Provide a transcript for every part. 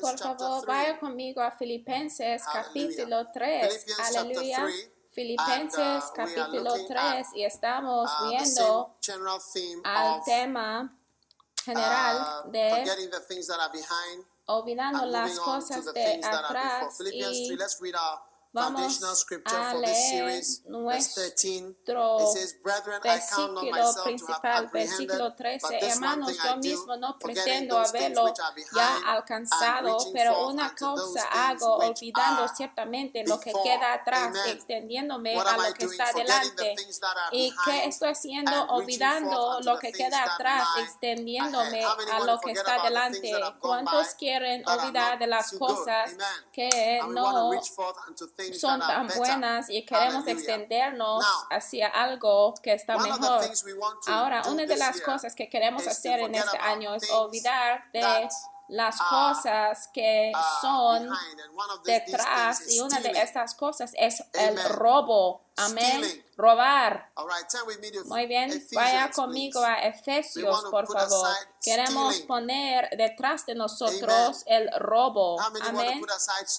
Por favor, vaya conmigo a Filipenses capítulo 3. Aleluya. Filipenses uh, capítulo 3 y estamos viendo al tema general uh, de forgetting the things that are behind olvidando and las cosas de atrás Philippians y 3, let's read our vamos a leer series, verse 13. nuestro It says, Brethren, I count not versículo principal, versículo apprehended, 13. but this one Hermanos, yo mismo no pretendo haberlo ya alcanzado, pero una cosa hago, olvidando ciertamente lo que queda atrás, extendiéndome a lo que está delante. ¿Y qué estoy haciendo? Olvidando lo que queda atrás, extendiéndome a lo que está delante. ¿Cuántos quieren olvidar de las cosas que no son tan buenas y queremos extendernos hacia algo que está mejor. Ahora, una de las cosas que queremos hacer en este año es olvidar de las are, cosas que uh, son detrás y una de estas cosas es el robo. Amén. Robar. Muy bien, vaya conmigo a Efesios, por favor. Queremos poner detrás de nosotros el robo. Amén.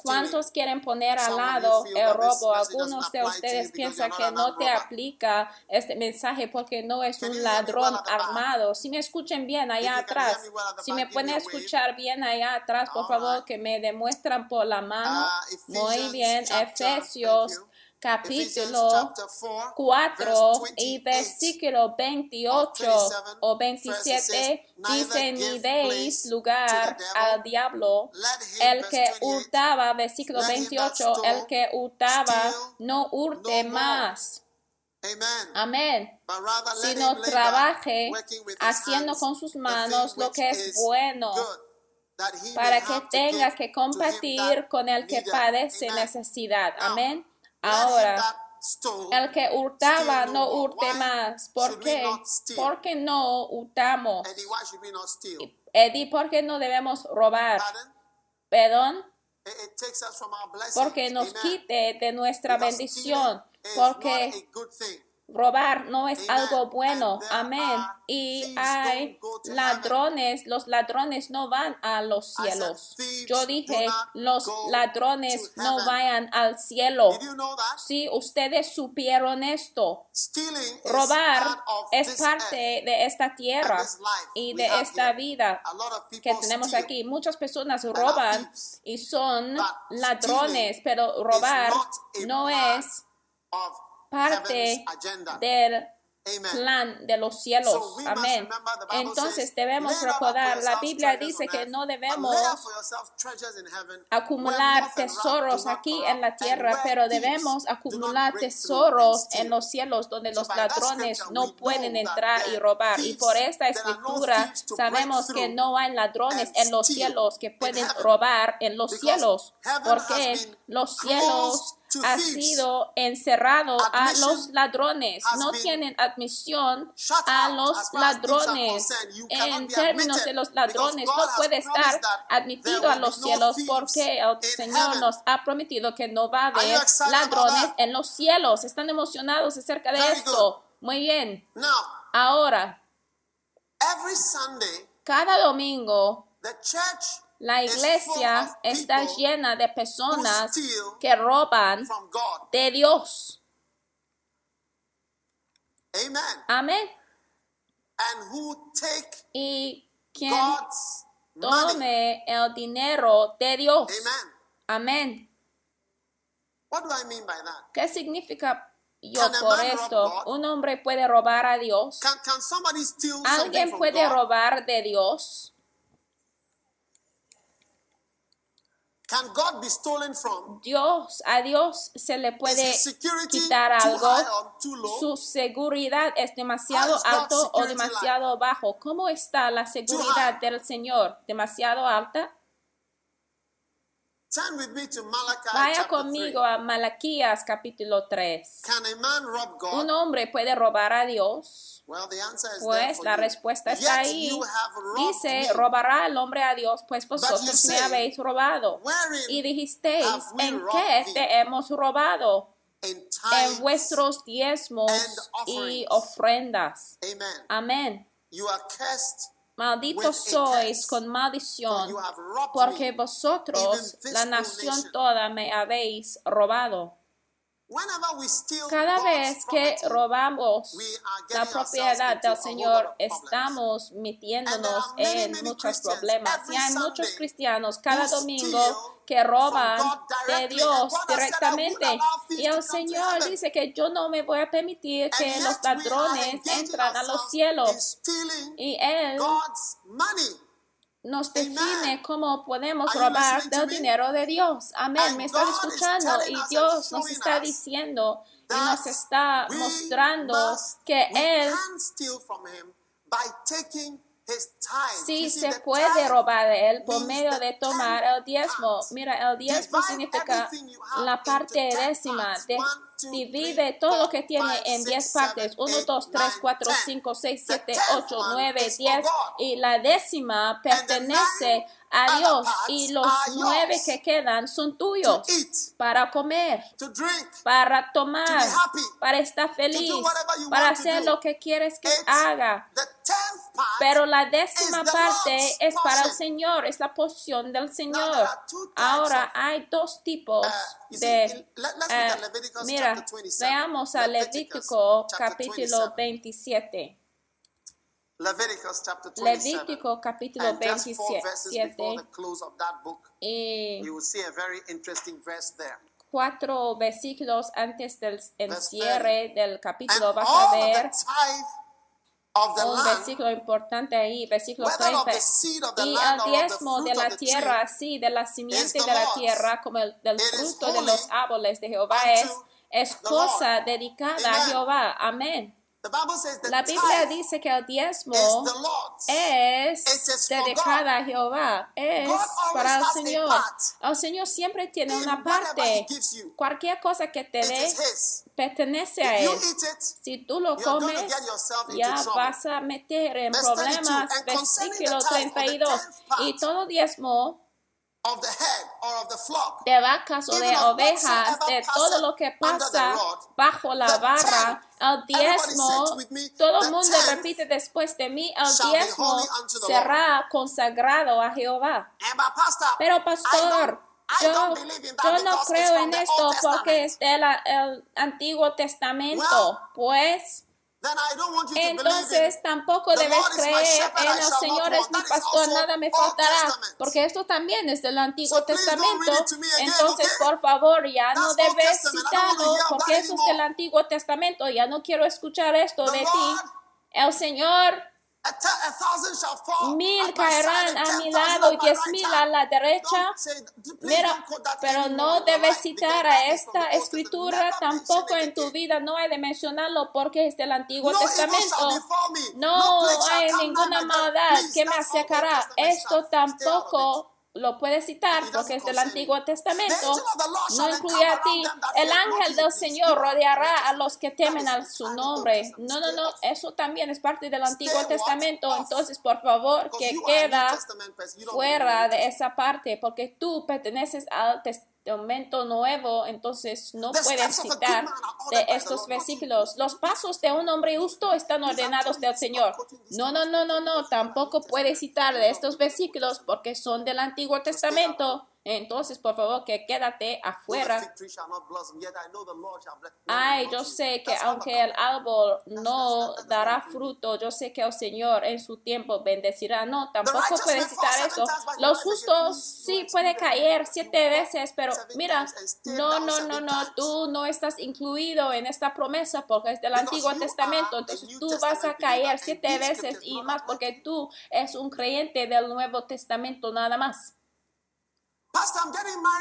¿Cuántos quieren poner al lado el robo? Algunos de ustedes piensan que no te aplica este mensaje porque no es un ladrón armado. Si me escuchen bien allá atrás, si me pueden escuchar bien allá atrás, por favor, que me demuestran por la mano. Uh, Muy bien, Efesios. Capítulo Ephesians chapter 4, 4 verse y 28. versículo 28 27, o verse says, 27 dice "Neither ni deis lugar al diablo el que 28, hurtaba versículo let him that 28 stole el que hurtaba no hurte más. Amen. amén. Sino trabaje haciendo con sus manos lo que es bueno para que tenga que compartir con el que padece necesidad. Amén ahora el que hurtaba no hurte más. ¿Por qué? not steal? ¿Por qué no hurtamos? Eddie, ¿por qué no debemos robar? Perdón, porque nos quite de nuestra bendición. Porque robar no es algo bueno. Amén. Y hay ladrones, los ladrones no van a los cielos. Yo dije, los ladrones no vayan al cielo. Did you know that? Si ustedes supieron esto. Robar es parte de esta tierra y de esta vida A lot of que tenemos aquí. Muchas personas roban y son ladrones, pero robar no es parte del plan de los cielos. Amén. Entonces debemos "Lay up for recordar, la Biblia dice que no debemos acumular tesoros aquí en la tierra, pero debemos acumular tesoros en los cielos donde los ladrones no pueden entrar y robar. Y por esta escritura sabemos que no hay ladrones en los cielos que pueden robar en los cielos, porque los cielos ha sido encerrado a los ladrones, no tienen admisión a los ladrones. En términos de los ladrones, no puede estar admitido a los cielos porque el Señor nos ha prometido que no va a haber ladrones en los cielos. ¿Están emocionados acerca de esto? Muy bien. Ahora, every Sunday, cada domingo the church la iglesia está llena de personas que roban de Dios. Amen. Amén. And who take Y quien tome el dinero de Dios. Amen. Amén. What do I mean by that? ¿Qué significa yo por esto? Un hombre puede robar a Dios. ¿Alguien puede robar de Dios? Can God be stolen from? Dios, a Dios se le puede quitar algo. Su seguridad es demasiado alto o demasiado bajo. ¿Cómo está la seguridad del Señor? ¿Demasiado alta? Turn with me to Malachi Vaya conmigo 3. a Malaquías capítulo 3. Can a man rob God? ¿Un hombre puede robar a Dios? Pues la respuesta está ahí. Dice, robará el hombre a Dios, pues vosotros me habéis robado. Y dijisteis, ¿en qué te hemos robado? En vuestros diezmos y ofrendas. Amen. Amén. Malditos sois con maldición, porque vosotros, la nación toda, me habéis robado. Whenever we steal Cada vez que robamos la propiedad del Señor, estamos metiéndonos en muchos problemas. Y hay muchos cristianos cada domingo que roban de. Dios And God has said, "I will directamente. Y el Señor heaven." dice que yo no me voy a permitir que los ladrones entran a los cielos. stealing Y Él God's money. Nos define cómo podemos robar del dinero de Dios. Amén. Me está God is escuchando y Dios nos está diciendo y nos está mostrando que Él sí se puede robar de Él por medio de tomar el diezmo. Mira, el diezmo significa la parte décima. De- divide todo lo que tiene en 10 partes. seven, 1, eight, 2, 3, nine, 4, ten. 5, 6, The 7, tenth 8, one 9, is for 10. God. Y la décima pertenece a Dios. Y los nueve que quedan son tuyos para comer to drink, para tomar, para estar feliz, para hacer lo que quieres que haga. Pero la décima parte es para el. Señor, es la porción del Señor. Ahora hay dos tipos uh, de... Leviticus mira, chapter 27. veamos a Levítico capítulo 27. 27. Leviticus chapter 27. Levítico capítulo and just four verses before 27 the close of that book, y you will see a very interesting verse there. cuatro versículos antes del Verse encierre del capítulo vas a ver un versículo importante ahí, versículo whether of 30. the seed of the Y el diezmo de la tierra, así de la simiente de la tierra, como el del fruto de los árboles de Jehová es, es cosa dedicada a. Jehová. Amén. The Bible says the La Biblia dice que el diezmo es dedicada a Jehová, es para el Señor. El Señor siempre tiene una parte. Cualquier cosa que te dé pertenece a Él. Si tú lo comes, ya vas a meter en Verse 32, problemas. Versículo tithe of the 32. tenth part Y todo diezmo de vacas o de ovejas, de todo lo que pasa bajo la tenth, el diezmo, todo el mundo repite después de mí, el diezmo será consagrado a Jehová. Pero I don't, pastor, yo, yo no creo en esto porque es del el Antiguo Testamento. Pues Entonces tampoco debes creer en el Señor es mi pastor, nada me faltará, porque esto también es del Antiguo Testamento. Entonces, por favor, ya no debes citarlo, porque eso es del. Antiguo Testamento. Ya no quiero escuchar esto de ti. El Señor, mil caerán a mi lado y diez mil a la derecha. Mira, pero no debes citar a esta escritura tampoco en tu vida. No hay de mencionarlo porque es del Antiguo Testamento. No hay ninguna maldad que me acercará. Esto tampoco lo puedes citar It porque es del Antiguo Testamento. No incluye a ti. El ángel del. Señor rodeará a los que temen a su nombre. No, no, no. Eso también es parte del Antiguo? Testamento. Entonces, por favor, que queda fuera de esa parte porque tú perteneces al Testamento Nuevo, entonces no puedes citar de estos versículos. Los pasos de un hombre justo están ordenados del Señor. No, no, no, no, no, tampoco puedes citar de estos versículos porque son del Antiguo Testamento entonces por favor que quédate afuera. Ay, yo sé que aunque el árbol no dará fruto, yo sé que el Señor en su tiempo bendecirá. No, tampoco puede citar eso. Los justos sí puede caer siete veces, pero mira, no, no, no, no, tú no estás incluido en esta promesa porque es del Antiguo Testamento. Entonces tú vas a caer siete veces y más porque tú es un creyente del Nuevo Testamento nada más.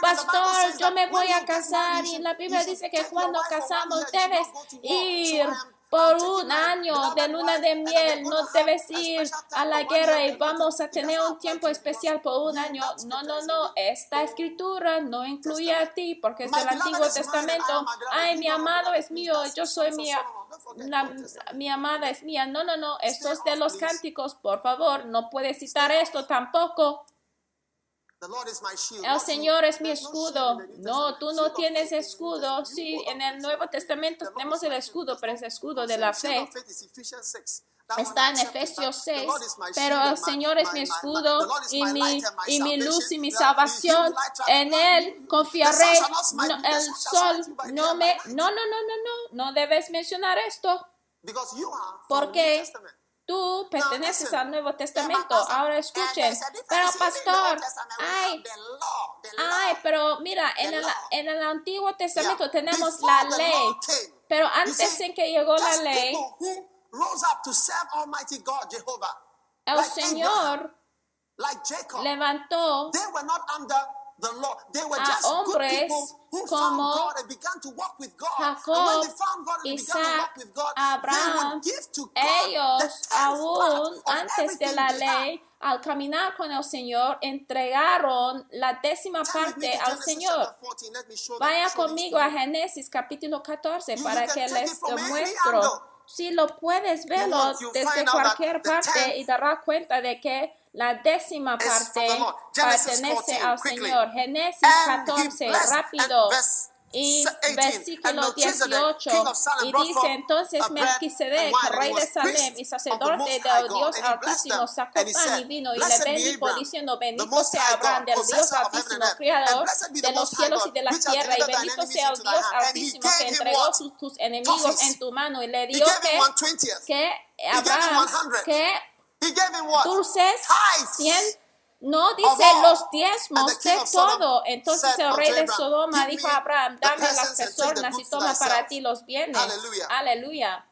Pastor, yo me voy a casar y la Biblia dice que cuando casamos debes ir por un año de luna de miel, no debes ir a la guerra y vamos a tener un tiempo especial por un año. No, no, no, esta escritura no incluye a ti porque es del Antiguo Testamento. Ay, mi amado es mío, yo soy mía. La, mi amada es mía. No, no, no, estos es de los cánticos, por favor, no puedes citar esto tampoco. El Señor es mi escudo. No, tú no tienes escudo. Sí, en el Nuevo Testamento tenemos el escudo, pero es el escudo de la fe. Está en Efesios 6, pero el Señor es mi escudo y mi, y mi luz y mi salvación. En Él confiaré. No, el sol no me... No, no, no, no, no. No debes mencionar esto. Porque Tú perteneces no, al Nuevo Testamento. Ahora escuchen. Pero pastor, ay, ay, pero mira, en el, en el Antiguo Testamento yeah. tenemos Before la ley. Came, pero antes en que llegó la ley, el Señor levantó. They were not under a hombres como Jacob, Isaac, Abraham, ellos aún antes de la ley, al caminar con el Señor, entregaron la décima parte al Señor. Vaya conmigo a Génesis capítulo 14 para que les muestro. Si lo puedes verlo desde cualquier parte y darás cuenta de que la décima parte pertenece al Señor. Génesis 14, rápido. Y versículo 18, y dice entonces Melquisedec, rey de Salem y sacerdote del Dios Altísimo, sacó pan y vino y le bendijo, diciendo, bendito sea Abraham del Dios Altísimo, creador de los cielos y de la tierra, y bendito sea el Dios Altísimo que entregó sus, tus enemigos en tu mano y le dio que, que Abraham, que Tú no dice los diezmos de todo. Entonces el rey de Sodoma dijo a Abraham, dame las personas y toma para ti los bienes. Aleluya.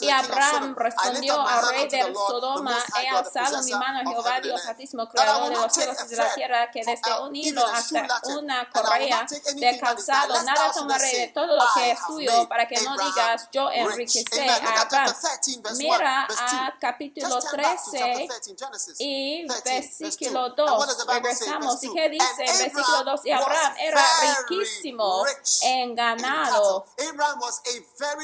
Y Abraham respondió al rey de Sodoma, he alzado mi mano a Jehová Dios Altísimo, creador de los cielos y de la tierra, que desde este un hilo hasta una correa de calzado, nada tomaré de todo lo que es tuyo, para que no digas, yo enriquecí a Abraham. Mira a capítulo 13 y versículo 2. Regresamos. ¿Y qué dice versículo 2? Y Abraham era riquísimo en ganado.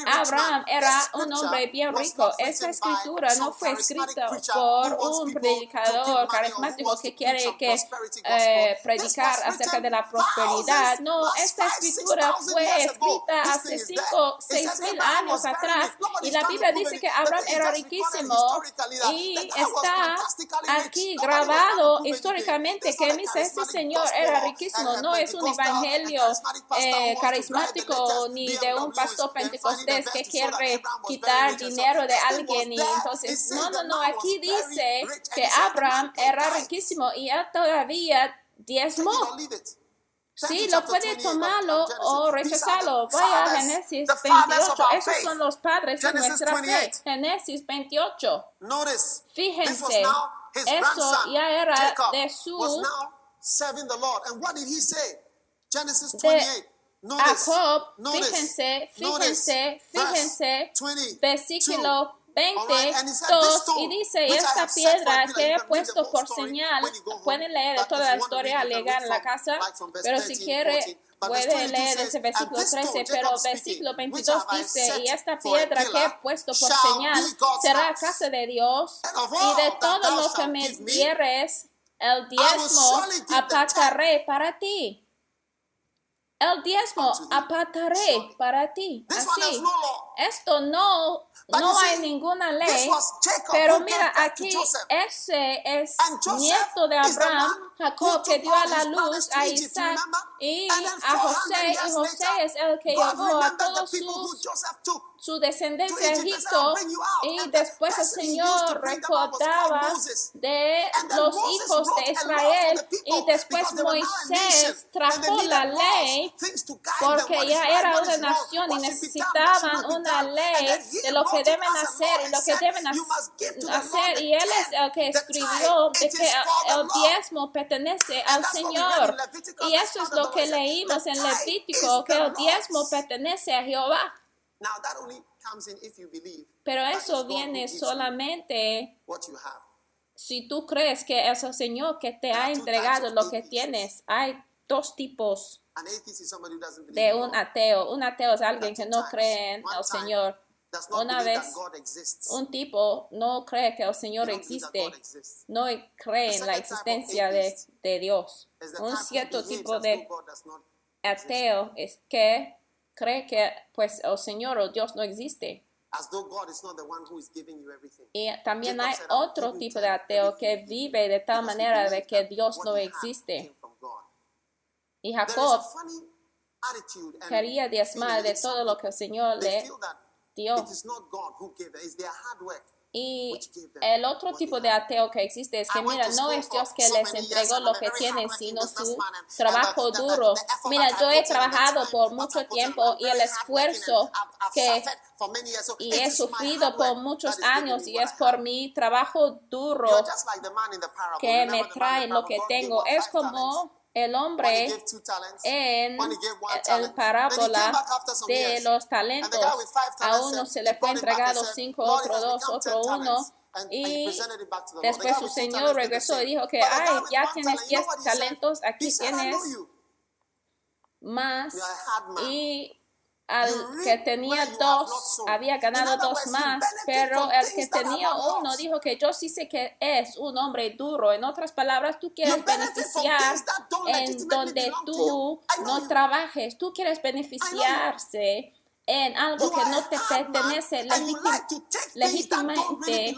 Abraham era un hombre bien rico. Esa escritura no fue escrita por un predicador carismático que quiere que eh, predicar acerca de la prosperidad. No, esta escritura fue escrita hace cinco, seis mil años atrás y la Biblia dice que Abraham era riquísimo y está aquí grabado históricamente que este señor era riquísimo. No es un evangelio eh, carismático ni de un pastor pentecostés que quiere quitar dinero de alguien. Y entonces, no, no, no, aquí dice que Abraham era riquísimo y él todavía diezmó. Sí, lo puede tomarlo o rechazarlo. Vaya a Génesis 28. Esos son los padres de nuestra fe. Génesis 28. Fíjense, eso ya era de su... Serving the Lord. And what did he say? Genesis 28. Notice, Jacob, notice, fíjense, fíjense, fíjense, versículo 20, right, dos, y dice, esta piedra que he puesto por señal, pueden leer toda la historia al llegar a la casa, pero si quiere puede leer ese versículo 13, pero versículo 22 dice, y esta piedra que he puesto por señal será casa de Dios, y de todo lo que me dieres, el diezmo apartaré para ti. El diezmo apartaré para ti. Así. Esto no, no hay ninguna ley. Pero mira, aquí ese es nieto de Abraham, Jacob, que dio a la luz a Isaac y a José. Y José es el que llevó a todos sus su descendencia a Egipto y después el Señor recordaba de los hijos de Israel y después Moisés trajo la ley porque ya era una nación y necesitaban una ley de lo que deben hacer y lo que deben hacer y él es el que escribió que el diezmo pertenece al Señor y eso es lo que leímos en Levítico que el diezmo pertenece a Jehová. Pero eso viene solamente si tú crees que es el Señor que te ha entregado lo que tienes. Hay dos tipos de un ateo. Un ateo es alguien que no cree en el Señor. Una vez un tipo no cree que el Señor existe, no cree en la existencia de, de Dios. Un cierto tipo de ateo es que cree que pues el Señor o Dios no existe. Y también hay otro tipo de ateo que vive de tal manera de que Dios no existe. Y Jacob quería diezmar de todo lo que el Señor le dio. Y el otro tipo de ateo que existe es que, mira, no es Dios que les entregó lo que tienen, sino su trabajo duro. Mira, yo he trabajado por mucho tiempo y el esfuerzo que y he sufrido por muchos años y es por mi trabajo duro que me trae lo que tengo. Es como el hombre en el parábola de los talentos. A uno se le fue entregado cinco, otro dos, otro uno. Y después su señor regresó y dijo que, ay, ya tienes diez talentos, aquí tienes más. Y al que tenía dos había ganado dos más, pero el que tenía uno dijo que yo sí sé que es un hombre duro. En otras palabras, tú quieres beneficiar en donde tú no trabajes, tú quieres beneficiarse en algo que no te pertenece legítimamente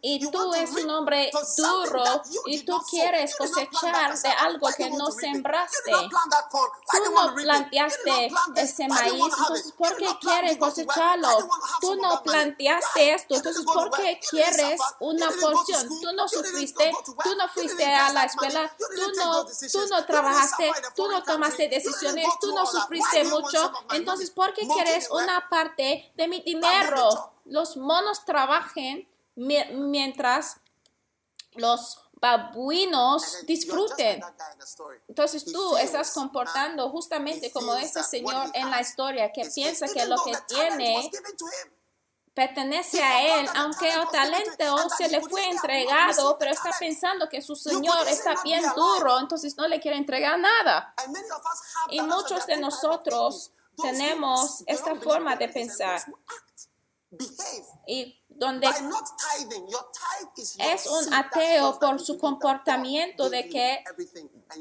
y tú es un hombre duro y tú quieres cosechar de algo que no sembraste. Tú no planteaste ese maíz, entonces ¿por qué quieres cosecharlo? Tú no planteaste esto, entonces ¿por qué quieres una porción? Tú no sufriste, tú no fuiste a la escuela, tú no, tú no trabajaste, tú no tomaste decisiones, tú no sufriste mucho, entonces ¿por qué quieres una parte de mi dinero. Los monos trabajen mientras los babuinos disfruten. Entonces tú estás comportando justamente como este señor en la historia que piensa que lo que tiene pertenece a él, aunque el talento se le fue entregado, pero está pensando que su Señor está bien duro, entonces no le quiere entregar nada. Y muchos de nosotros tenemos esta forma de pensar y donde es un ateo por su comportamiento de que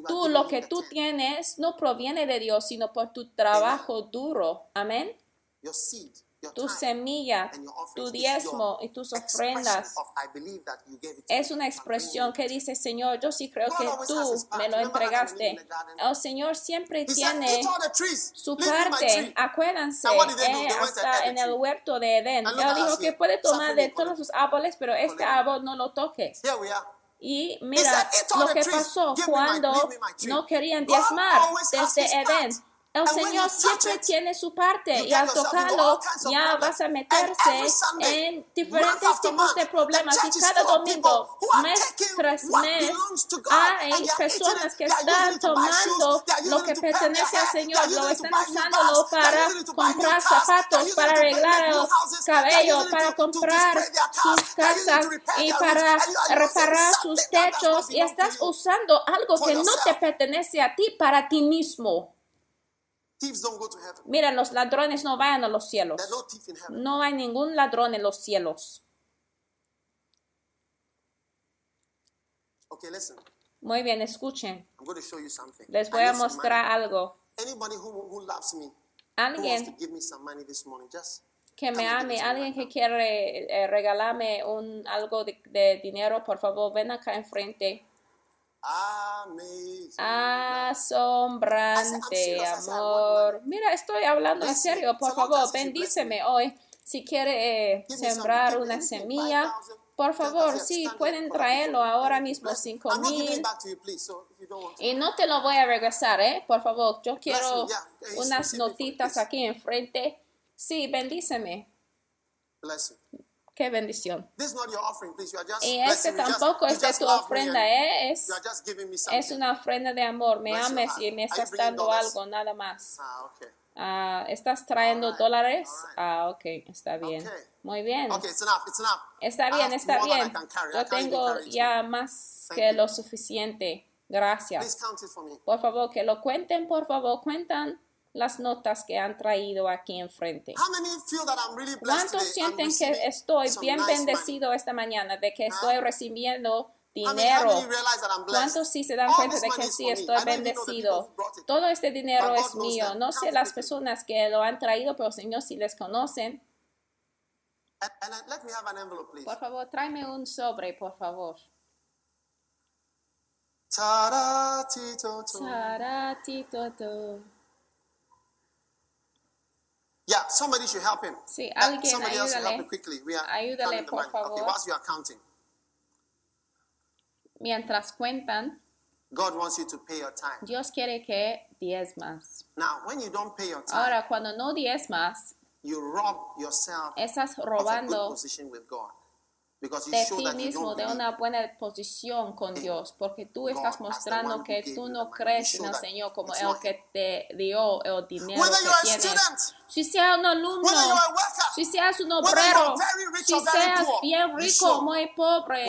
tú lo que tú tienes no proviene de Dios, sino por tu trabajo duro. Amén tu semilla, tu diezmo y tus ofrendas. Es una expresión que dice, Señor, yo sí creo que tú me lo entregaste. El oh, Señor siempre tiene su parte. Acuérdense, eh, hasta en el huerto de Edén. Él dijo que puede tomar de todos los árboles, pero este árbol no lo toques. Y mira lo que pasó cuando no querían diezmar desde Edén el Señor siempre it, tiene su parte y al tocarlo ya vas a meterse Sunday, en diferentes tipos de problemas. Y cada domingo, mes tras mes, ah, hay personas que están tomando lo que pertenece al Señor, lo están usándolo para comprar zapatos, para arreglar el cabello, para comprar sus casas y para reparar sus techos. Y estás usando algo que no te pertenece a ti para ti mismo algo. Anybody who, who loves me, who wants to Alguien give me some money this morning, just que me Come and give ame, it to me alguien right que quiere eh, regalarme un algo de, de dinero, por favor, ven acá enfrente. Amazing. Asombrante, amor. Mira, estoy hablando en serio. Por favor, bendíceme hoy. Si quiere eh, sembrar una semilla, 5,000, por favor, 10,000, sí, pueden traerlo ahora mismo, Bless- cinco I'm not giving mil. Y no te lo voy a regresar, ¿eh? Por favor, yo quiero unas notitas aquí enfrente. Sí, bendíceme. Qué bendición. Y este tampoco es de tu ofrenda, ¿eh? Es, es una ofrenda de amor. Me ames y me estás dando algo, nada más. Ah, okay. Ah, ¿Estás trayendo dólares? Ah, ok, está bien. Okay. Muy bien. Okay, it's enough. It's enough. Está bien, está bien. Yo tengo ya más Thank que you. lo suficiente. Gracias. Please count it for me. Por favor, que lo cuenten, por favor, cuentan las notas que han traído aquí enfrente. Really ¿Cuántos sienten que estoy bien nice money? bendecido esta mañana, de que estoy recibiendo dinero? ¿Cuántos sí se dan All cuenta de que sí estoy bendecido? Todo este dinero es mío. No sé las personas que lo han traído, pero Señor, si les conocen, And, and then let me have an envelope, please. por favor, tráeme un sobre, por favor. Ta-da-ti-to-to. Taratitoto. Yeah, somebody should help him. Sí, alguien somebody else should help ayúdale. him quickly. We are Ayúdale, counting the por money. Okay, favor. whilst you are counting, Mientras cuentan, God wants you to pay your time. Dios quiere que diezmas. Now, when you don't pay your time, Ahora, cuando no diezmas, you rob yourself estás of a good position with God. De ti mismo de una buena posición con Dios, porque tú estás mostrando que tú no crees en el Señor como el que te dio el dinero que tienes. Si seas un alumno, si seas un obrero, si seas bien rico o muy pobre,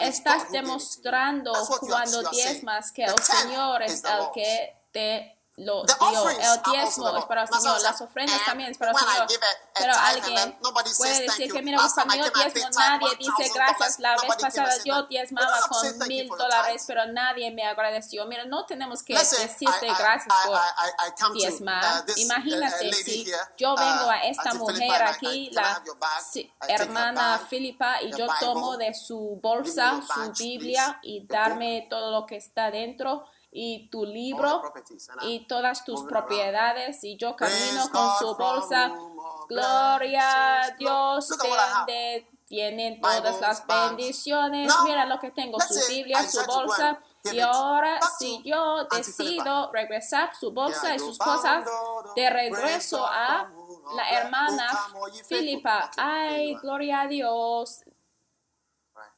estás demostrando cuando diezmas que el Señor es el que te lo El diezmo es para el. Señor, las ofrendas "And también es para el Señor. Pero alguien puede decir que mira, Last cuando time I yo came, I diezmo nadie dice $1,000. gracias. La vez pasada yo diezmaba con mil dólares, pero nadie me agradeció. Mira, no tenemos que decirte gracias por diezmar. uh, uh, Imagínate si yo vengo uh, a esta mujer aquí, la hermana Filipa, y yo tomo de su bolsa su Biblia y darme todo lo que está dentro y tu libro y todas tus propiedades y yo camino con su bolsa. Gloria a. Dios, donde tienen todas las bendiciones. Mira lo que tengo, su Biblia, su bolsa. Y ahora, si yo decido regresar su bolsa y sus cosas de regreso a la hermana. Filipa. Ay, gloria a Dios.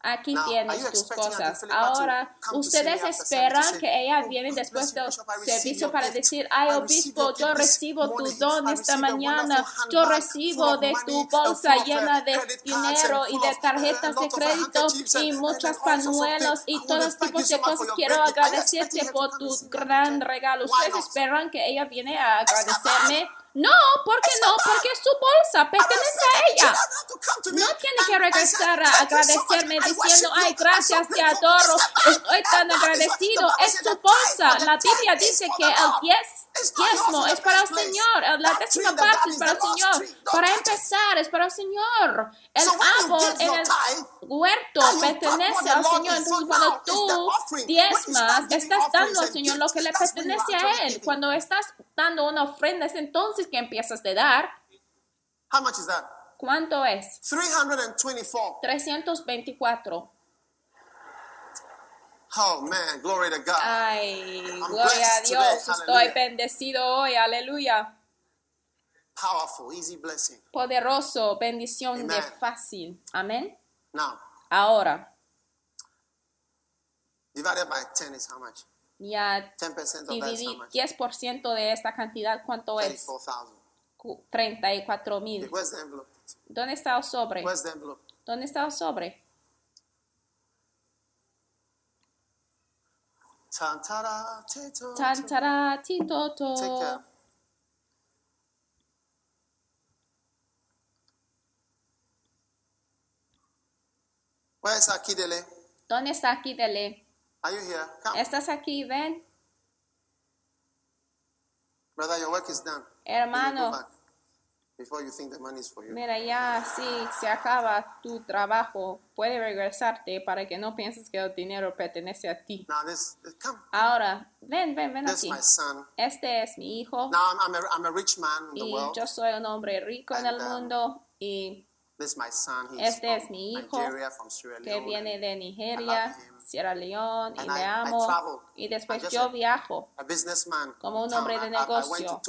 Aquí tienes tus cosas. Ahora, ustedes esperan que ella "Oh, viene después del servicio para decir, ay, obispo, yo recibo tu don esta mañana. Yo recibo de tu bolsa llena de dinero y de uh, tarjetas de crédito y muchos pañuelos y todos tipos de cosas. Quiero agradecerte por tu gran regalo. ¿Ustedes esperan que ella viene a agradecerme? No, porque no, porque su bolsa pertenece a ella. No tiene que regresar a agradecerme diciendo, ay, gracias, te adoro, estoy tan agradecido. Es su bolsa. La Biblia dice que el 10 diezmo es para el. Señor. La décima parte es para el Señor. Para empezar, es para el Señor. El árbol en el huerto pertenece al Señor. Entonces, cuando tú diezmas, estás dando al Señor lo que le pertenece a Él. Cuando estás dando una ofrenda, es entonces que empiezas a dar. How much is that? ¿Cuánto es? 324. 324. Oh man, glory to God. Ay, I'm gloria a Dios. today. Estoy Hallelujah. bendecido hoy. Aleluya. Powerful, easy blessing. Poderoso, bendición de Amen. fácil. Amén. Now, Ahora, divided by 10 is how much? ya 10% of that is how dividí much? 10% de esta cantidad. ¿Cuánto es? 34,000. Cu- 34 Okay, mil. where's the envelope? ¿Dónde está el sobre? Where's the envelope? ¿Dónde está el sobre? Tantara, tito, Tantara, Take care. titoto. Where's Akidele? ¿Dónde está aquí, Dele? Are you here? Come. ¿Estás aquí? Ven. Brother, your work is done. Hermano. Before you think the money is for you. Mira, ya si se acaba tu trabajo, puede regresarte para que no pienses que el dinero pertenece a ti. Now this, come. Ahora, ven, ven, ven This is aquí. my son. Este es mi hijo Now I'm, I'm, a, I'm a rich man in the y world. yo soy un hombre rico en el um, mundo y This is my son. Este es mi hijo Nigeria, from Sierra que Leone. viene de I Nigeria. Sierra Leone y le I- I amo. travel. Y después yo a- viajo, A. Como un hombre de I- I-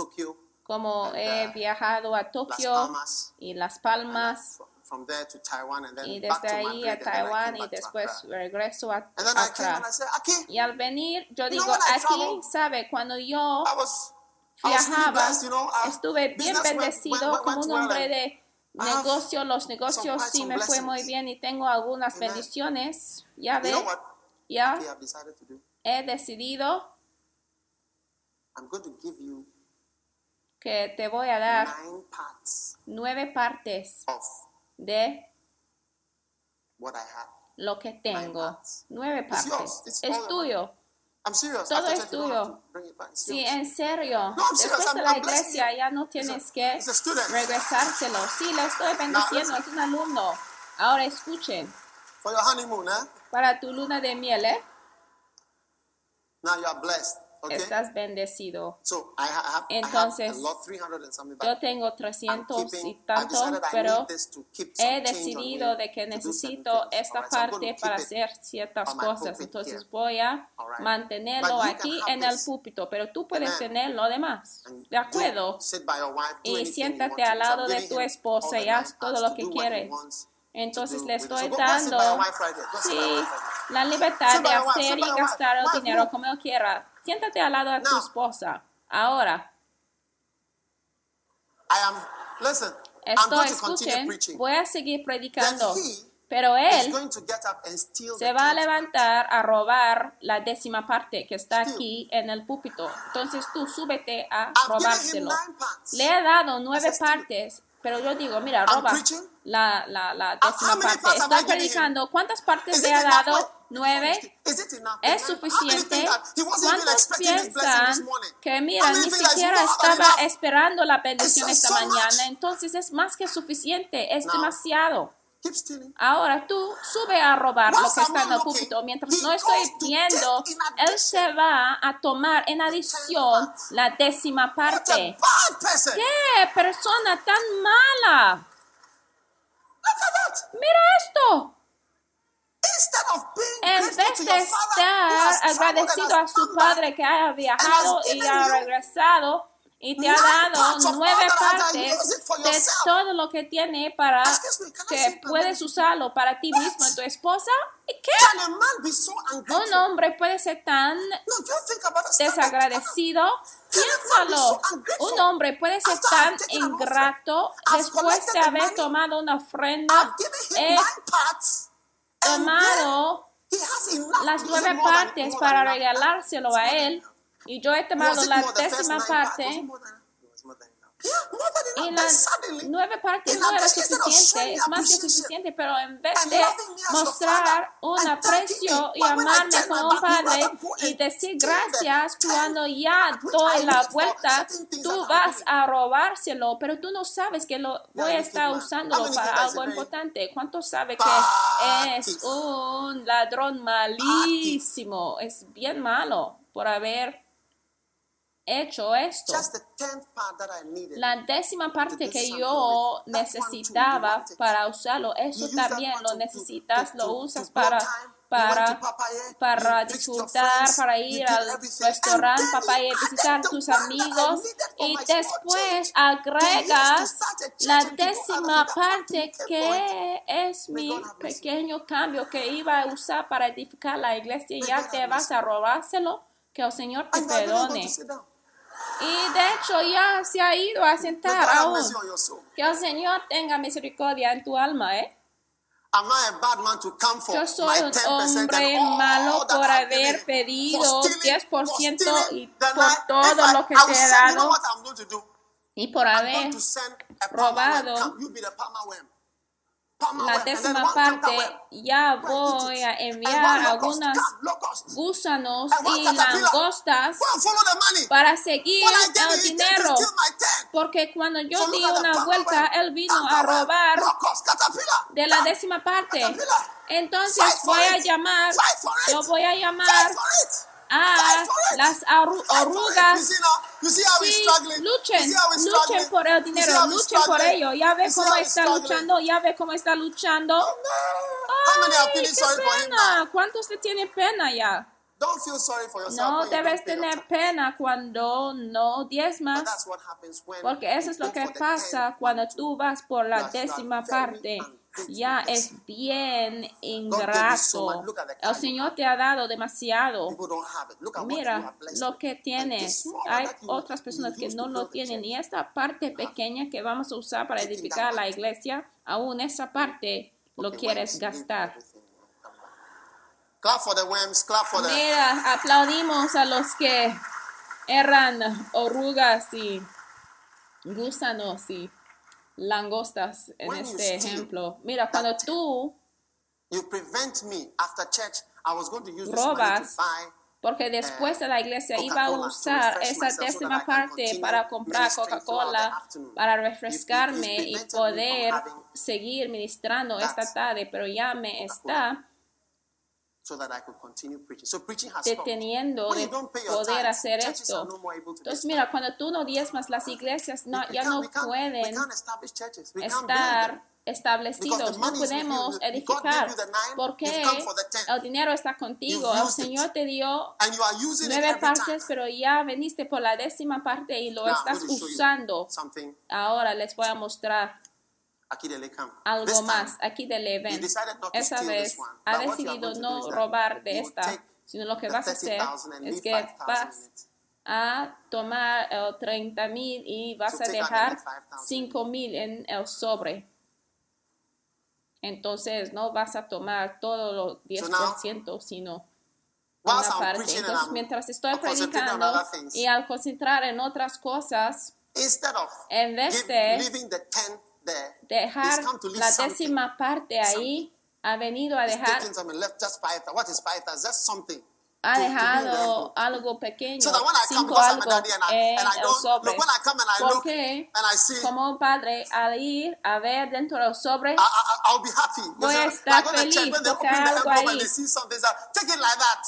Como And, he uh, viajado a Las Tokio Palmas. y Las and Palmas fro- From there to Taiwan and then y desde ahí a came y después regreso a Accra. Y al venir yo digo, aquí, ¿sabe? Cuando yo viajaba. I- estuve bien bendecido como un hombre de negocio. Los negocios sí me fue muy bien y tengo algunas bendiciones. Ya ve, ya he decidido I'm going to give you que te voy a dar nueve partes de lo que tengo. Nueve partes. Es tuyo. Todo es tuyo. Sí, en serio. Después de la iglesia ya no tienes que regresárselo. Sí, le estoy bendiciendo. Es un alumno. Ahora escuchen. Eh? Para tu luna de miel, ¿eh? Now you are blessed. Okay? Estás bendecido. So I, ha- I have, I Entonces, have a lot, 300 and something. Yo tengo I'm 300 y keeping- I tanto, I pero he decidido de que necesito things. esta so I'm parte to para hacer ciertas cosas. Entonces voy a Alright. mantenerlo But aquí en el púlpito, pero tú puedes Amen. tener lo demás. ¿De acuerdo? wife, Y siéntate al So lado de tu esposa y haz todo lo que quieres. Entonces to le estoy So dando right sí, right la libertad de hacer y gastar el dinero como quiera. Siéntate al lado de tu esposa. Ahora, I am, listen, esto escuchen, voy a seguir predicando. Pero él se va a levantar a robar la décima parte que está aquí en el púlpito. Entonces tú súbete a robárselo. Le he dado nueve partes, pero yo digo, mira, roba la, la, la How- décima parte. Estoy predicando. ¿Cuántas partes le ha dado? Nueve. ¿Es suficiente? ¿Cuántos piensan que, mira, ni siquiera estaba esperando la bendición esta mañana? Entonces es más que suficiente, es demasiado. Ahora tú sube a robar lo que está en el púlpito. Mientras no estoy viendo, él se va a tomar en adición la décima parte. ¡Qué persona tan mala! Mira esto. En vez de estar agradecido a su padre que ha viajado y ha regresado y te ha dado nueve partes de todo lo que tiene para que puedes usarlo para ti mismo y tu esposa. ¿Y qué? Un hombre puede ser tan desagradecido. Piénsalo. Un hombre puede ser tan ingrato después de haber tomado una ofrenda. Given him He tomado las nueve partes para regalárselo a él. Y yo he Was tomado la décima parte. Y las nueve partes no era suficiente, es más que appreciation suficiente, pero en vez de mostrar un aprecio y amarme como padre y and decir gracias cuando ya doy la vuelta, tú vas a robárselo, pero tú no sabes que lo voy a estar usándolo para algo importante. ¿Cuántos sabe que es un ladrón malísimo? Es bien malo por haber hecho esto. La décima parte que yo necesitaba para usarlo, eso también lo necesitas, lo usas para, para, Papaya, para disfrutar, para ir al restaurante, you visitar tus amigos. Y después agregas la décima parte que es mi pequeño cambio que iba a usar para edificar la iglesia y ya te vas a robárselo. Que el Señor te perdone. Y de hecho ya se ha ido a sentar aún. Que el Señor tenga misericordia en tu alma, ¿eh? I'm not a bad man to come for Yo soy un 10% hombre malo por haber pedido For stealing- 10% for y por todo I- lo que I te he dado y por haber robado la décima parte, ya voy a enviar locust. gusanos y langostas para seguir el dinero. Porque cuando yo di una vuelta, él vino a robar de la décima parte. Entonces voy a llamar, yo voy a llamar. A it. las arru- Fight for it. You orugas. see now? You see how he's Sí, luchen, luchen por el dinero, luchen por ello. Ya ve cómo está luchando, ya ve cómo está luchando. Oh, Ay, qué pena. ¿Cuántos te tiene pena ya? No debes tener pena cuando no diezmas, porque eso es lo que pasa 10, cuando tú vas por la décima parte. Ya es bien ingrato. El Señor te ha dado demasiado. Mira lo que tienes. Hay otras personas que no lo tienen. y esta parte pequeña que vamos a usar para edificar la iglesia, aún esa parte lo quieres gastar. Mira, aplaudimos a los que eran orugas y gusanos y langostas en When este ejemplo. Mira, cuando tú, You prevent me after church. I was going to use this money to Robas, buy porque después de la iglesia iba a usar esa décima parte para comprar Coca-Cola, para refrescarme y poder seguir ministrando esta tarde, pero ya me está so that I could continue preaching. So preaching has deteniendo de you don't pay your poder hacer esto. Entonces, mira, cuando tú no diezmas, las iglesias no, ya no pueden estar establecidos, no podemos edificar, porque el dinero está contigo, el. Señor te dio nueve partes, pero ya veniste por la décima parte y lo estás usando. Ahora les voy a mostrar Come. This algo más aquí de Leven. you decided not to Esa vez ha decidido no robar de esta, sino lo que vas a hacer 30,000 and es que 5,000 vas a tomar el 30 mil y vas a dejar the 5,000. 5 mil en el sobre. Entonces no vas a tomar todo los 10%, sino una parte. Entonces mientras estoy predicando y al concentrar en otras cosas, instead of en vez de leaving the 10 there, dejar la décima parte ahí, ha venido a dejar ha dejado algo pequeño, So cinco algo en I el sobre. Porque como un padre, al ir a ver dentro del sobre, I, happy. Voy a estar feliz porque the algo ahí.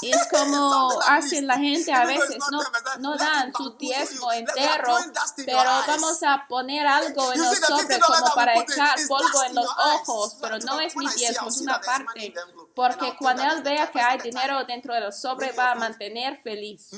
y es como hacen la gente a veces, no, no dan su diezmo entero, pero vamos a poner algo en el sobre $50 como para echar polvo en los ojos, pero no es mi diezmo, es una parte, porque cuando él vea que hay dinero dentro del sobre Va a mantener feliz.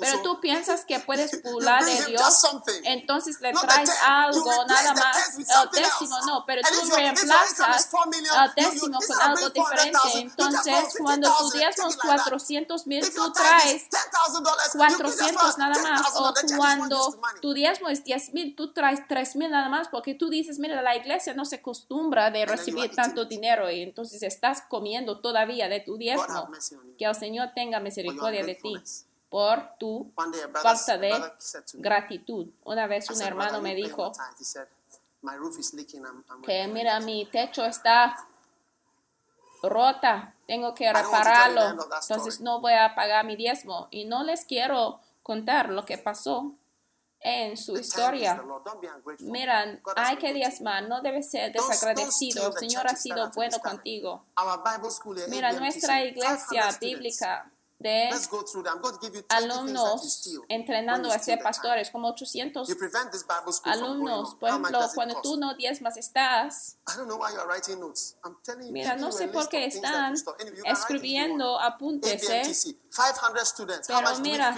Pero tú piensas que puedes bring de Dios, entonces le traes algo, nada más el décimo, no, pero tú reemplazas 4 million, el décimo con algo bringing 400,000, diferente. Entonces, cuando 50,000 tu and diezmo take es it like that. 400 mil, tú traes $10,000, you 400 nada más. O $10,000. The church just want cuando tu diezmo es 10 mil, tú traes 3 mil nada más porque tú dices, mira, la iglesia no se acostumbra de recibir tanto dinero y entonces estás comiendo todavía de tu diezmo. Que el Señor tenga misericordia de ti por tu falta de gratitud. Una vez un hermano "Brother, me dijo que mira, it." mi techo está rota, tengo que repararlo, entonces no voy a pagar mi diezmo. Y no les quiero contar lo que pasó en su historia. has hay que diezmar, no debes ser desagradecido. El Señor ha sido bueno contigo. Here, Mira, nuestra 500 iglesia bíblica de Let's go through them. I'm going to give you 20 things that you alumnos entrenando a ser pastores, como 800 You prevent this Bible school from going alumnos. Por ejemplo, cuando tú no diezmas estás I don't know why you are writing notes. I'm telling you. Mira, no sé por qué están escribiendo apuntes, ¿eh? ABMTC, 500 students. How Pero mira.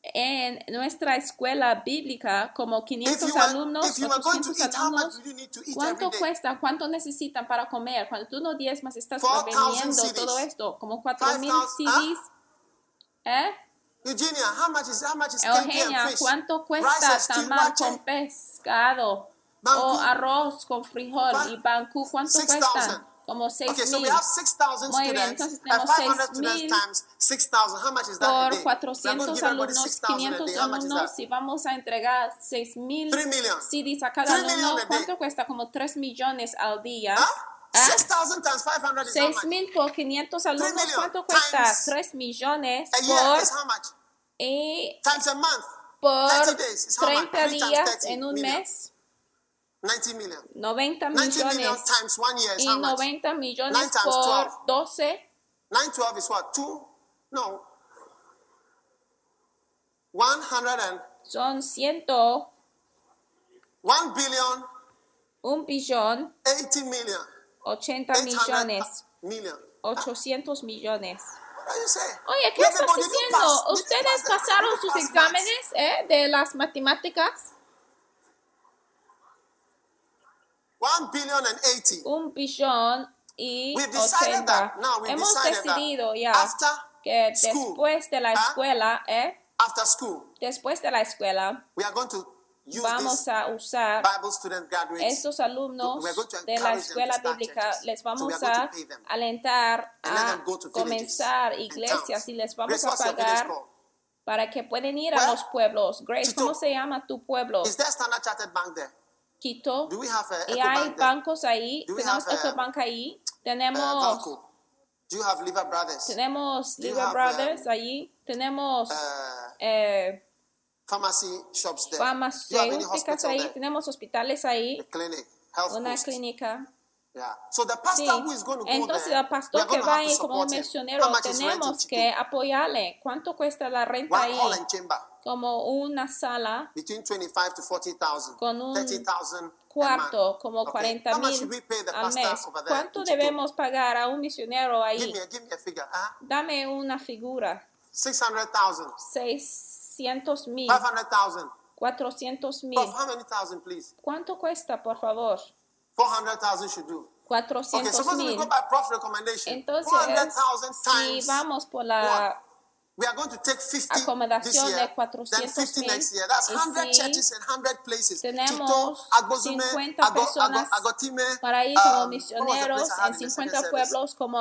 En nuestra escuela bíblica, como If 500 you were, alumnos, if you were going to 800 eat, how much alumnos, ¿cuánto cuesta? ¿Cuánto necesitan para comer? Cuando tú no diezmas, estás 4,000 proveniendo CDs. todo esto, como 4,000 5,000, CDs. ¿Eh? Eugenia, how much is how much is kinky Eugenia, fish? ¿cuánto cuesta tamal con pescado? Banku. O arroz con frijol y banku, ¿cuánto 6,000. cuestan? Como 6 Okay, so we mil. have 6,000 Muy bien, entonces tenemos 500 students 6,000 times 6,000. How much is that a por day? We are going to 400 give everybody alumnos, 6,000 a 500 day. How much is alumnos, y vamos a entregar 6 mil 3 million. CDs a cada 3 million alumno. ¿Cuánto cuesta? Como 3 millones al día. Huh? ¿Ah? 6,000 times 500 is how 6 much? mil por 500 alumnos. ¿Cuánto cuesta? times 3 millones por y por 30 days is how much? 30 Three times días 30 en un mes, 90 million. 90 90 million millones. times one year is Y how much? 90 millones por 12. 12, 912 is what? Two? No. 100 and son 100, 1 billion, 1 billón, 80 million. 80 800 millones, million. 800 millones. Oye, ¿qué estás diciendo? ¿Ustedes pasaron sus exámenes eh, de las matemáticas? 1 billion and 80. Un billón y We've decided 80. that. Now we've Hemos decided decidido ya que school, después de la ¿ah? escuela, ¿eh? after school, después de la escuela, we are going to use vamos this a usar Bible student graduates. estos alumnos We're going to de la escuela bíblica, les So vamos to a alentar a them go to comenzar iglesias y les vamos a pagar para que pueden ir a Where? los pueblos. Grace. ¿cómo se llama tu pueblo? Is there Standard Chartered Bank there? Quito. A Y hay there? bancos ahí, Do tenemos uh, Ecobank ahí, Uh, tenemos, Valco? Do you have Liver Brothers? tenemos Libre have, Brothers um, allí, tenemos Uh, eh, pharmacy shops there? Farmacéuticas ahí, there? tenemos hospitales ahí, clinic, una post. clínica. Yeah. So the pastor Sí. who is going to go Entonces el pastor que va ahí como in tenemos que apoyarle. ¿Cuánto cuesta la renta ahí? Como una sala between 25 to 40,000. Con un 30,000 cuarto, como Okay. 40 How much mil al mes. ¿Cuánto debemos pagar a un misionero ahí? me, a, give me a figure. Huh? Dame una figura. 600,000. 600 mil, 500,000. 400 mil. Prof, how many thousand, please? ¿Cuánto cuesta, por favor? 400,000 should do. Okay, 400 suppose we mil. go by prof recommendation. Entonces, 400,000 si times. vamos por la We are going to take 50 this acomodación year, de 400 then 50 mil, next year. That's y 100 si churches and 100 places. tenemos Quito, Agbozume, 50 Ago- Ago- personas Agotime, para ir como um, the misioneros en in the 50 second service? pueblos como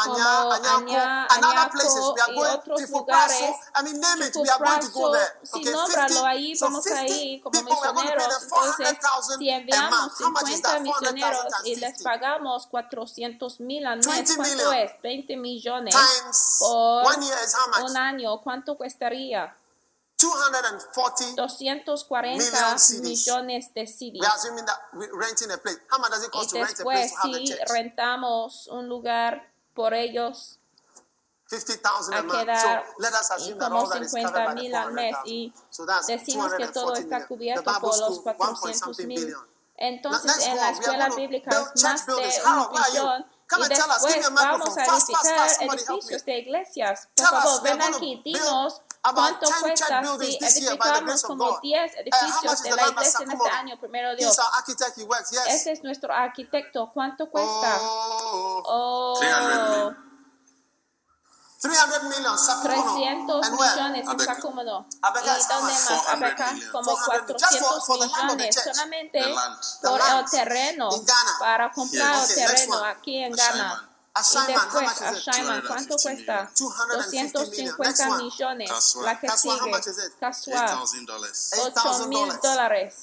Añaco, Aña, and other places. We are going otros to lugares. I mean, name it. We are going to go there. si Okay, nómbralo, ahí 50, vamos so a 50 ir como people, are going to pay misioneros. them Entonces, 400,000 si a month. How much is 50 that? 400,000 misioneros times y les 50. pagamos 400 mil al mes, 20 ¿cuánto million. es? 20 millones Times por one year is how much? un año. ¿Cuánto costaría? 240. 240 Million CDs. millones de We CDs. are assuming that we're renting a place. How much does it Y cost to rent a place después, to have a si church? rentamos un lugar por ellos, 50,000 a quedar como all that is covered 50 by the mil al mes 400,000. y decimos que todo 240 está cubierto por los school, 1 point 400 something mil. Entonces, en la escuela bíblica es más de un Harold, y después vamos a me. edificios de iglesias. Por Tell us, favor, ven aquí, dinos about cuánto 10 church cuesta buildings si this year by the edificamos grace of como God. 10 Uh, edificios de la iglesia en este año, primero Dios. Ese es nuestro arquitecto. ¿Cuánto cuesta? Oh, Oh, 300 mil. 300 million. Sakumono. 300 And where? millones en. Abeca ¿Y much? más? 400 Abeca, como 400 just for- 400 for the land of the millones solamente por el terreno para comprar el terreno aquí en Ghana. Y después a? Shaiman, ¿cuánto 250 cuesta? 250 million. 250 Next one. millones. La que sigue. $8,000. 8 mil $8,000. dólares.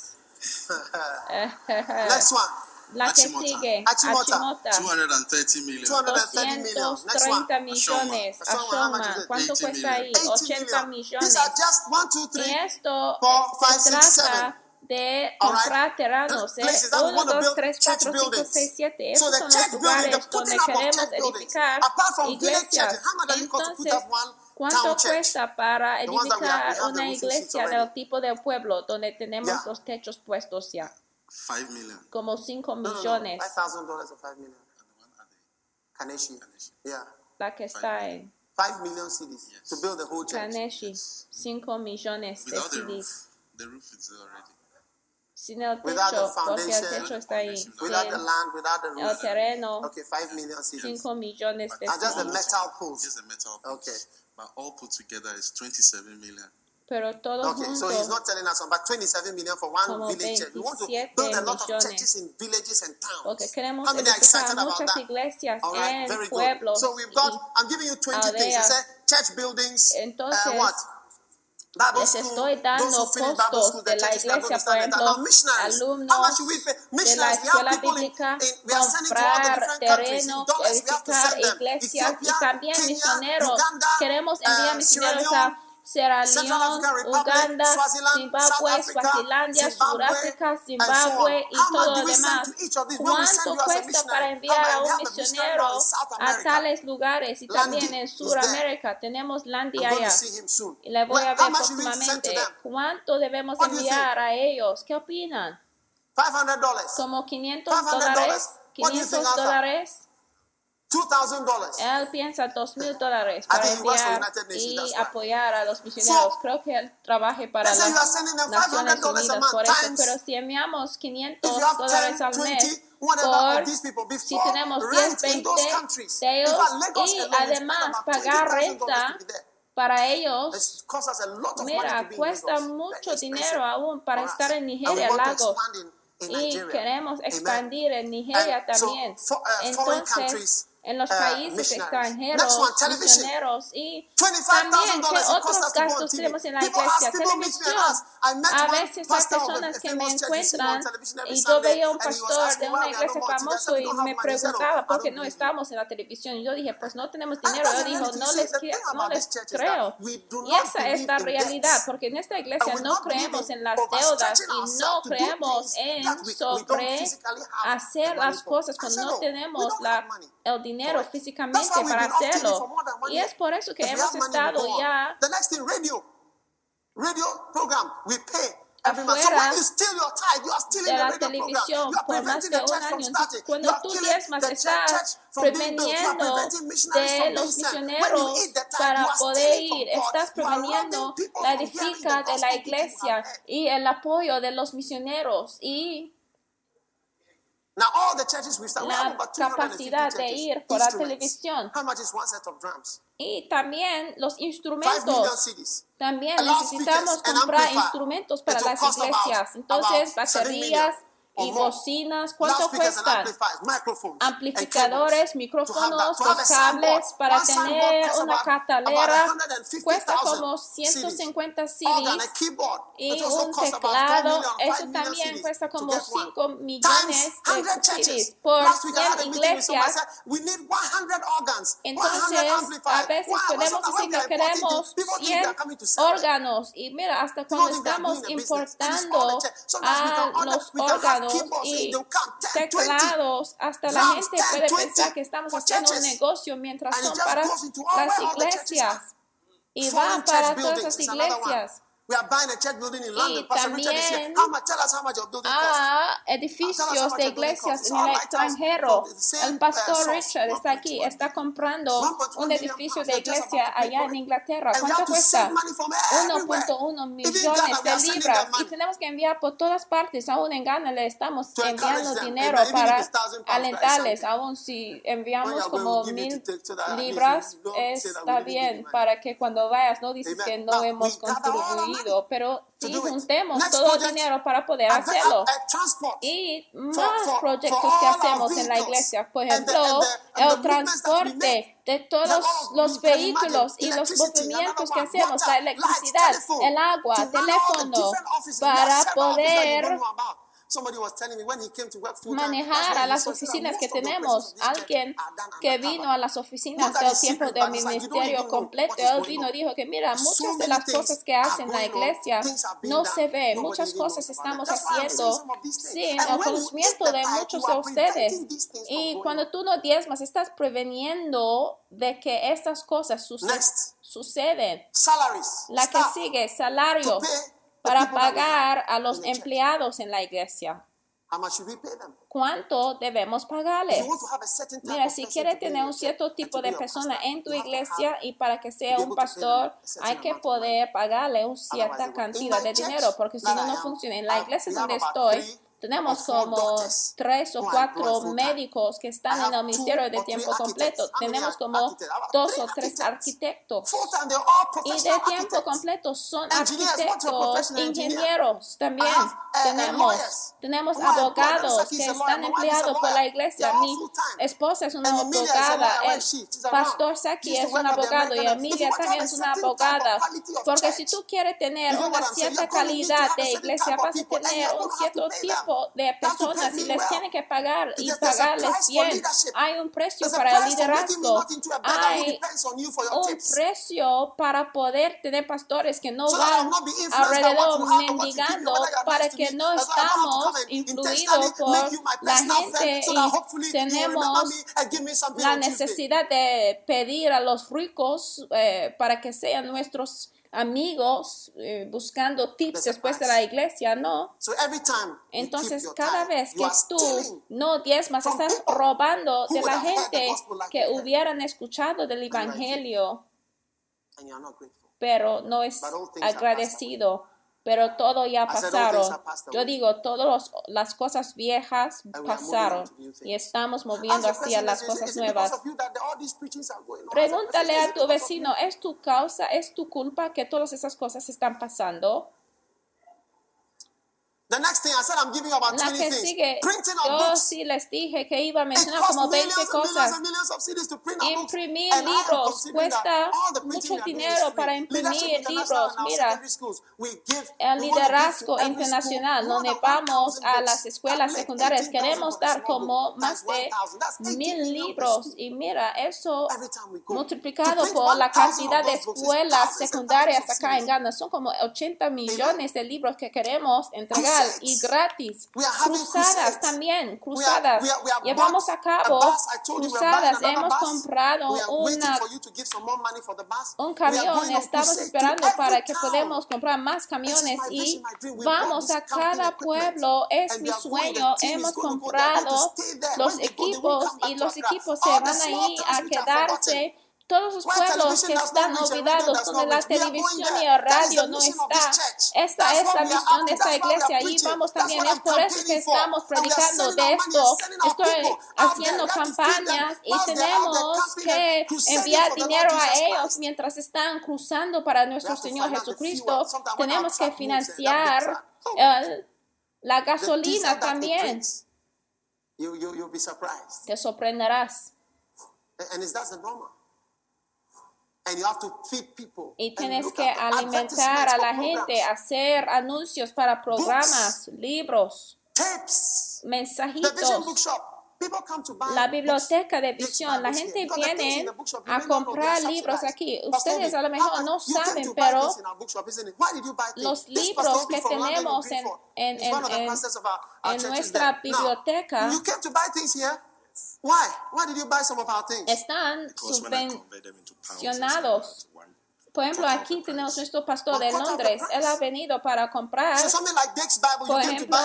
Next one. La que Achimota. sigue. Achimota. Achimota. 230 million. 230 million. Next one. 230 millones. Ashoma. ¿cuánto 80 cuesta ahí? 80 80 million. These millones. Y esto se trata de comprar terrenos, ¿eh? Places that we 1, want to 2, build 3, church 4, 5, buildings. 6, 7. So Esos son los lugares donde queremos edificar iglesias. Entonces, ¿cuánto cuesta para edificar una iglesia del tipo de pueblo donde tenemos los techos puestos ya? 5 million. Como 5 No, no, no. millones. $5,000 or 5 million. And the one at the Kaneshi. Kaneshi. Yeah. La que está en 5 million CDs Yes. to build the whole church. Kaneshi. 5 millones de Without the CDs. roof. The roof is there already. Sin el Without the techo, porque el foundation, techo está ahí. Without the land, without the el roof. terreno, Okay, 5 million CDs. 5 millones de And just the metal poles. Just the metal. Okay. But all put together is 27 million. Pero todo Okay, so he's junto, not telling us about 27 million for one village. We want to 27 build a lot of churches in villages and towns. porque queremos How many are edificar excited about that? iglesias All right, en very good. pueblos. So we've got, y I'm giving you 20 things. I said church buildings, Entonces, uh, what? Bible les estoy dando costos de la iglesia, por ejemplo, alumnos de la Missionaries, we have escuela people in, bíblica, in, we are sending to all Sierra Leone, Uganda, Zimbabue, Suazilandia, Sudáfrica, Zimbabue y todo lo demás. ¿Cuánto cuesta para enviar a un misionero a tales lugares? Y también en Sudamérica tenemos Landy allá. Y le voy a ver próximamente. ¿Cuánto debemos enviar a ellos? ¿Qué opinan? ¿Como 500 dólares? ¿500 dólares? Él piensa dos mil dólares para enviar y apoyar a los misioneros. Creo que él trabaje para las Naciones Unidas por eso. Pero si enviamos 500 dólares al mes por si tenemos 10, 20 de ellos y además pagar renta para ellos, mira, cuesta mucho dinero aún para estar en Nigeria, Lagos. y queremos expandir en Nigeria también. Entonces, en los países uh, extranjeros, misioneros y también qué otros gastos tenemos en la iglesia. Televisión. A veces hay personas que me encuentran y yo veía un pastor de una iglesia famosa y me preguntaba por qué no estamos en la televisión. Y yo dije, pues no tenemos dinero. Yo digo, no les, no les creo. Y esa es la realidad, porque en esta iglesia no creemos en las deudas y no creemos en sobre hacer las cosas cuando no tenemos la, el dinero dinero físicamente para hacerlo. Y es por eso que hemos estado ya afuera de la televisión por más de un año. Entonces, cuando tú diezmas, estás preveniendo de los misioneros para poder ir. Estás preveniendo la edifica de la iglesia y el apoyo de los misioneros y Now, all the churches la capacidad de ir por la televisión. How much is one set of drums? Y también los instrumentos. También necesitamos comprar instrumentos para las iglesias. Entonces, baterías y bocinas, ¿cuánto cuestan? Amplificadores, micrófonos, los cables para tener una catalera cuesta como 150 CDs. Y un teclado, eso también cuesta como 5 millones de CDs. Por 100 iglesias. Entonces, a veces podemos decir que queremos 100 órganos y mira, hasta cuando estamos importando a los órganos, y teclados hasta la gente puede pensar que estamos haciendo un negocio mientras son para las iglesias. Y van para todas las iglesias. Y también a ah, edificios de iglesias. en el extranjero. El pastor Richard está aquí, está comprando un edificio de iglesia allá en Inglaterra. ¿Cuánto cuesta? 1.1 millones de libras. Y tenemos que enviar por todas partes. Aún en Ghana le estamos enviando dinero para alentarles. Aún si enviamos como mil libras, está bien para que cuando vayas no dices que no hemos contribuido pero si juntemos todo el dinero para poder hacerlo. Y más proyectos que hacemos en la iglesia, por ejemplo, el transporte de todos los vehículos y los movimientos que hacemos, la electricidad, el agua, teléfono, para poder manejar a las oficinas que tenemos. Alguien que vino a las oficinas del tiempo del ministerio completo, él vino dijo que mira, muchas de las cosas que hacen la iglesia no se ve, muchas cosas estamos haciendo sin el conocimiento de muchos de ustedes. Y cuando tú no diezmas, estás preveniendo de que estas cosas sucedan. Suceden. La que sigue, salario para pagar a los empleados en la iglesia. ¿Cuánto debemos pagarles? Mira, si quieres tener un cierto tipo de persona en tu iglesia y para que sea un pastor, hay que poder pagarle una cierta cantidad de dinero, porque si no, no funciona. En la iglesia donde estoy, tenemos como tres o cuatro médicos que están en el Ministerio de Tiempo Completo. Tenemos como dos o tres arquitectos. Y de tiempo completo son arquitectos, ingenieros también. Tenemos, tenemos abogados que están empleados por la iglesia. Mi esposa es una abogada. El pastor Saki es un abogado y Emilia también es una abogada. Porque si tú quieres tener una cierta calidad de iglesia, vas a tener un cierto tipo de personas y les tiene que pagar y pagarles bien. Hay un precio para el liderazgo. Hay un precio para poder tener pastores que no van alrededor mendigando para que no estamos influidos por la gente y tenemos la necesidad de pedir a los ricos eh, para que sean nuestros amigos eh, buscando tips después de la iglesia, no. Entonces, cada vez que tú no diezmas, estás robando de la gente que hubieran escuchado del Evangelio, pero no es agradecido pero todo ya pasaron. Yo digo, todas las cosas viejas pasaron y estamos moviendo hacia las cosas nuevas. Pregúntale a tu vecino, ¿es tu causa, es tu culpa que todas esas cosas están pasando? The next thing I said I'm giving about 20 que sigue, things. yo sí les dije que iba a mencionar como 20 cosas. Imprimir libros cuesta mucho dinero para imprimir libros. Mira, el liderazgo internacional, donde vamos a las escuelas secundarias, queremos dar como más de mil libros. Y mira, eso multiplicado por la cantidad de escuelas secundarias acá en Ghana, son como 80 millones de libros que queremos entregar y gratis. Cruzadas también, cruzadas. Llevamos a cabo cruzadas. Hemos comprado una, un camión. Estamos esperando para que podamos comprar más camiones y vamos a cada pueblo. Es mi sueño. Hemos comprado los equipos y los equipos se van a ir a quedarse todos los pueblos que están olvidados donde la televisión y la radio no está. Esta es la visión de esta iglesia. Y vamos también, es por eso que estamos predicando de esto. Estoy haciendo campañas y tenemos que enviar dinero a ellos mientras están cruzando para nuestro Señor Jesucristo. Tenemos que financiar el, eh, la gasolina también. Te sorprenderás. And is that the normal? And you have to feed people. Y tienes que alimentar a la gente, hacer anuncios para programas, books, libros, tapes, mensajitos. La biblioteca de visión, la gente viene a comprar libros aquí. Ustedes a lo mejor no saben, pero los libros que tenemos en, en, en, en nuestra biblioteca Why? Why did you buy some of our things? Están subvencionados. Por ejemplo, aquí tenemos nuestro pastor de Londres. Él ha venido para comprar, por ejemplo,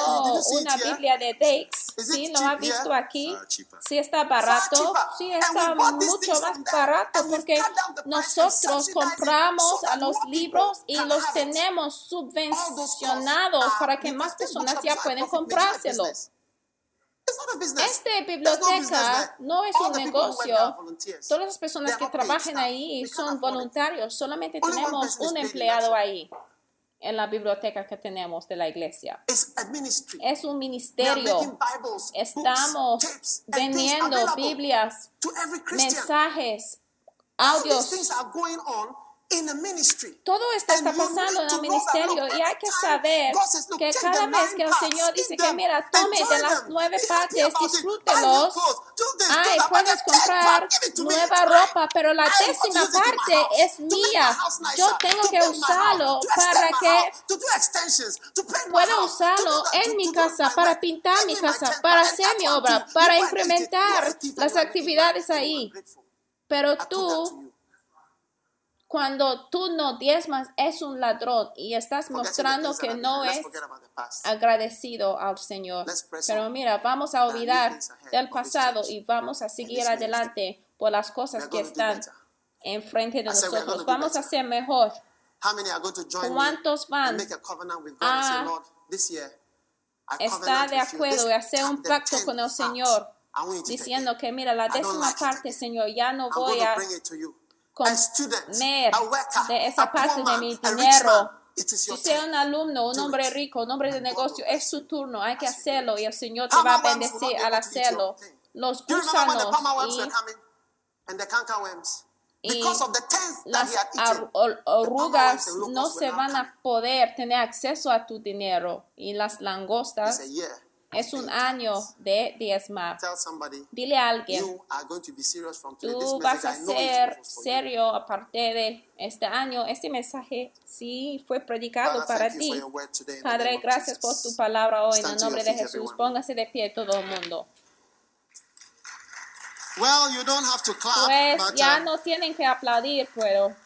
una Biblia de Dex. Si no ha visto aquí, sí está barato, sí está mucho más barato porque nosotros compramos los libros y los tenemos subvencionados para que más personas ya pueden comprárselos. Esta biblioteca no es un negocio. Todas las personas que trabajan ahí son voluntarios. Solamente tenemos un empleado ahí en la biblioteca que tenemos de la iglesia. Es un ministerio. Estamos vendiendo Biblias, mensajes, audios todo esto está pasando en el ministerio y hay que saber que cada vez que el Señor dice que mira, tome de las nueve partes, disfrútelos. Ay, puedes comprar nueva ropa, pero la décima parte es mía. Yo tengo que usarlo para que pueda usarlo en mi casa, para pintar mi casa, para hacer mi obra, para implementar las actividades ahí. Pero tú cuando tú no diezmas es un ladrón y estás porque mostrando que no es agradecido al Señor. Pero mira, vamos a olvidar del pasado y vamos a seguir adelante por las cosas que están enfrente de nosotros. Vamos a ser mejor. ¿Cuántos van a estar de acuerdo y hacer un pacto con el Señor diciendo que mira, la décima parte, Señor, ya no voy a comer de esa parte de mi dinero. Si sea un alumno, un hombre rico, un hombre de negocio, es su turno, hay que hacerlo y el Señor te va a bendecir al hacerlo. Los gusanos y, y las arrugas no se van a poder tener acceso a tu dinero. Y las langostas es un año de diezmar. Dile a alguien, tú vas a ser serio aparte de este año. Este mensaje sí fue predicado para ti. Padre, gracias por tu palabra hoy en el nombre de Jesús. Póngase de pie todo el mundo. Well, you don't have to clap, Pues ya um, no tienen que aplaudir, pero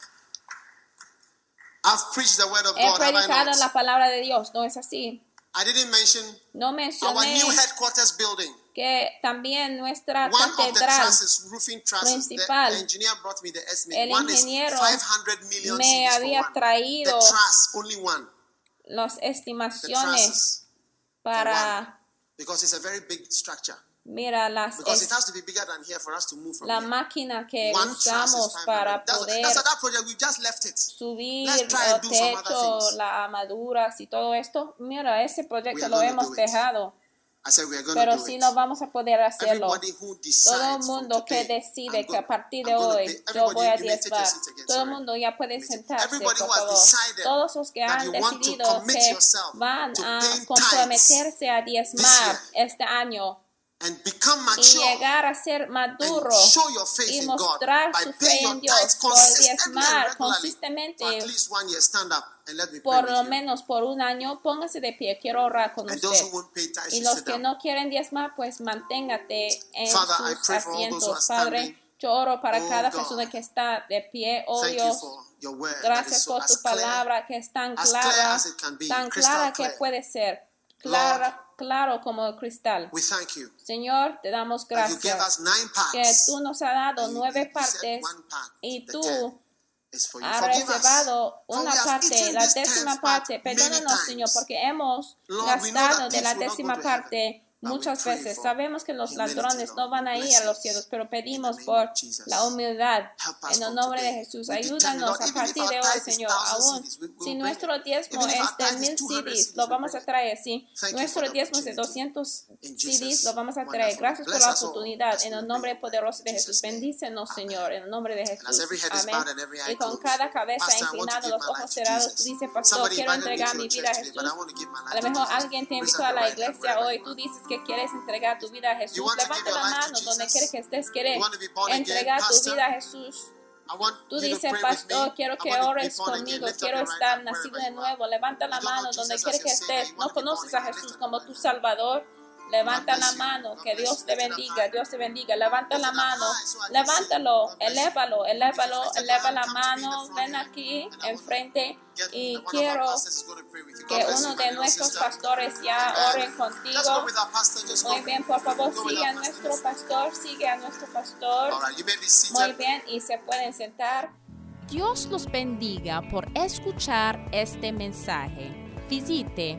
I've preached the word of he God, predicado la palabra de Dios, ¿no es así? I didn't mention No our mencioné new headquarters building. que también nuestra One of the catedral trusses, roofing trusses, principal, the engineer brought me the estimate. el one ingeniero 500 million me había traído the truss, only one. las estimaciones para, because it's a very big structure. Mira, las Because it has to be bigger than here for us to move from la here. máquina que One usamos 500. para That's, poder that's that project. We just left it. subir Let's try el and do some other techo, things. las armaduras y todo esto. Mira, ese proyecto lo gonna hemos it. dejado, I said we are going pero to do sí it. no vamos a poder hacerlo. Everybody who decides Todo el from mundo que today, decide I'm que a partir de I'm gonna hoy pay- yo voy a everybody, you may take your diezmar. seat again, Todo el sorry. mundo ya puede sentarse, Everybody por who has favor. decided Todos los que that han you want to decidido commit que yourself van to a paying comprometerse a diezmar year. este año y mature llegar a ser maduro and show your faith y in God mostrar su fe en Dios tithes por diezmar consistentemente for at least one year. Stand up and let me pray por lo you. menos por un año, póngase de pie, quiero orar con And those usted. who won't pay tithes, Y los que no quieren diezmar, pues manténgate en sus asientos. Padre. Yo oro para Oh, cada persona que está de pie, oh Dios. Gracias por tu clear palabra que es tan clara, as it can be, tan clara que puede ser, clara, claro como el cristal. We thank you. Señor, te damos that you gracias us nine que parts. tú nos has dado nueve partes part, y tú tenth is for you. ha Forgive us, reservado una parte, la décima parte. Perdónanos. Señor, porque hemos Lord, gastado de la décima parte muchas veces. Sabemos que los ladrones no van a ir a los cielos, pero pedimos por la humildad. En el nombre de. Jesús, ayúdanos a partir de hoy, Señor. 1,000 Aún si nuestro diezmo es de mil 200 CDs, lo vamos a traer. Si nuestro diezmo es de opportunity. 200 In CDs, lo vamos a traer. Gracias por la oportunidad. En el nombre poderoso de Jesús, bendícenos. Señor. En el nombre de Jesús. Amén. Y con cada cabeza inclinada, los ojos cerrados, tú dices, Pastor, quiero entregar mi vida a Jesús. A lo mejor alguien te invitó a la iglesia hoy. Tú dices que quieres entregar tu vida a Jesús. Levanta la mano donde Jesus? quiere que estés. Quiere You want to be born again, entregar tu vida a Jesús. Tú dices, Pastor, quiero que ores conmigo. Quiero estar nacido de nuevo. Levanta la mano donde Jesus quiere as que estés. No conoces a Jesús como tu. Salvador. Levanta la mano. Que Dios te bendiga. Dios te bendiga. Levanta la mano. Levántalo. Elévalo. Elévalo. Eleva la mano. Ven aquí enfrente. Y quiero que uno de nuestros pastores ya oren contigo. Muy bien, por favor, sigue a nuestro pastor. sigue a nuestro pastor. Muy bien, y se pueden sentar. Dios los bendiga por escuchar este mensaje. Visite